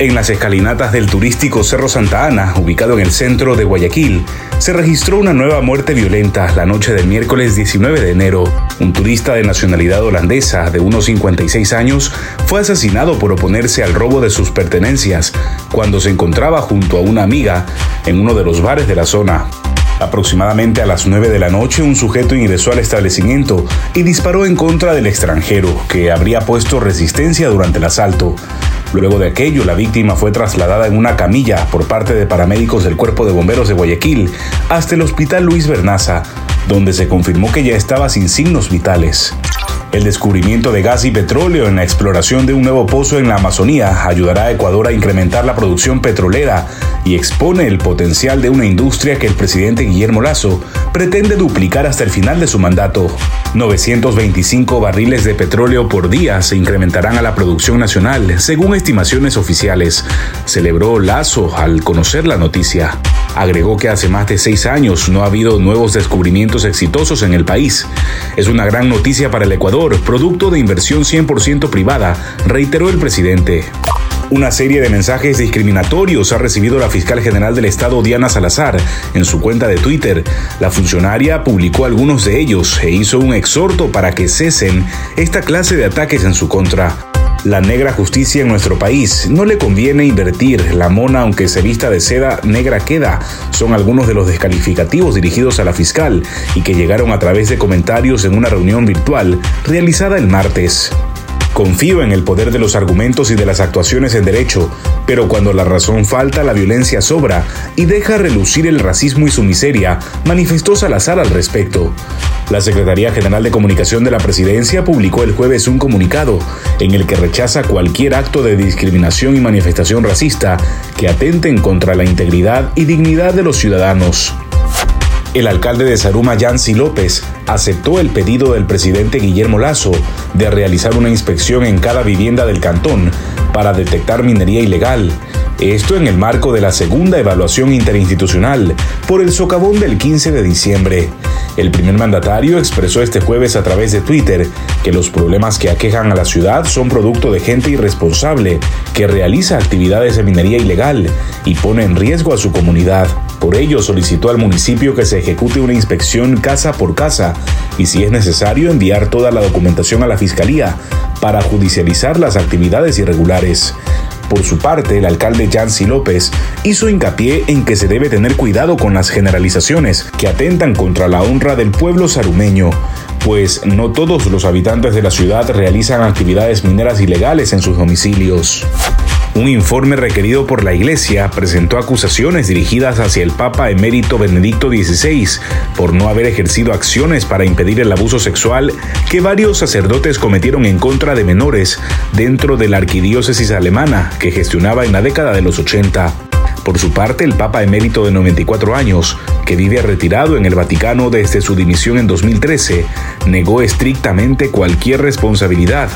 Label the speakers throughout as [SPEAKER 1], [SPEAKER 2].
[SPEAKER 1] En las escalinatas del turístico Cerro Santa Ana, ubicado en el centro de Guayaquil, se registró una nueva muerte violenta la noche del miércoles 19 de enero. Un turista de nacionalidad holandesa de unos 56 años fue asesinado por oponerse al robo de sus pertenencias cuando se encontraba junto a una amiga en uno de los bares de la zona. Aproximadamente a las 9 de la noche, un sujeto ingresó al establecimiento y disparó en contra del extranjero, que habría puesto resistencia durante el asalto. Luego de aquello, la víctima fue trasladada en una camilla por parte de paramédicos del Cuerpo de Bomberos de Guayaquil hasta el Hospital Luis Bernaza, donde se confirmó que ya estaba sin signos vitales. El descubrimiento de gas y petróleo en la exploración de un nuevo pozo en la Amazonía ayudará a Ecuador a incrementar la producción petrolera y expone el potencial de una industria que el presidente Guillermo Lazo pretende duplicar hasta el final de su mandato. 925 barriles de petróleo por día se incrementarán a la producción nacional, según estimaciones oficiales, celebró Lazo al conocer la noticia. Agregó que hace más de seis años no ha habido nuevos descubrimientos exitosos en el país. Es una gran noticia para el Ecuador, producto de inversión 100% privada, reiteró el presidente. Una serie de mensajes discriminatorios ha recibido la fiscal general del Estado Diana Salazar en su cuenta de Twitter. La funcionaria publicó algunos de ellos e hizo un exhorto para que cesen esta clase de ataques en su contra. La negra justicia en nuestro país. No le conviene invertir. La mona, aunque se vista de seda, negra queda. Son algunos de los descalificativos dirigidos a la fiscal y que llegaron a través de comentarios en una reunión virtual realizada el martes. Confío en el poder de los argumentos y de las actuaciones en derecho, pero cuando la razón falta, la violencia sobra y deja relucir el racismo y su miseria, manifestó Salazar al respecto. La Secretaría General de Comunicación de la Presidencia publicó el jueves un comunicado en el que rechaza cualquier acto de discriminación y manifestación racista que atenten contra la integridad y dignidad de los ciudadanos. El alcalde de Saruma, Yancy López, aceptó el pedido del presidente Guillermo Lazo de realizar una inspección en cada vivienda del cantón para detectar minería ilegal. Esto en el marco de la segunda evaluación interinstitucional por el socavón del 15 de diciembre. El primer mandatario expresó este jueves a través de Twitter que los problemas que aquejan a la ciudad son producto de gente irresponsable que realiza actividades de minería ilegal y pone en riesgo a su comunidad. Por ello solicitó al municipio que se ejecute una inspección casa por casa y si es necesario enviar toda la documentación a la Fiscalía para judicializar las actividades irregulares. Por su parte, el alcalde Yancy López hizo hincapié en que se debe tener cuidado con las generalizaciones que atentan contra la honra del pueblo sarumeño, pues no todos los habitantes de la ciudad realizan actividades mineras ilegales en sus domicilios. Un informe requerido por la Iglesia presentó acusaciones dirigidas hacia el Papa emérito Benedicto XVI por no haber ejercido acciones para impedir el abuso sexual que varios sacerdotes cometieron en contra de menores dentro de la arquidiócesis alemana que gestionaba en la década de los 80. Por su parte, el Papa emérito de 94 años, que vive retirado en el Vaticano desde su dimisión en 2013, negó estrictamente cualquier responsabilidad,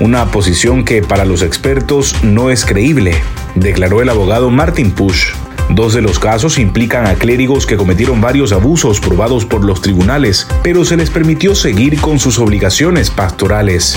[SPEAKER 1] una posición que para los expertos no es creíble, declaró el abogado Martin Push. Dos de los casos implican a clérigos que cometieron varios abusos probados por los tribunales, pero se les permitió seguir con sus obligaciones pastorales.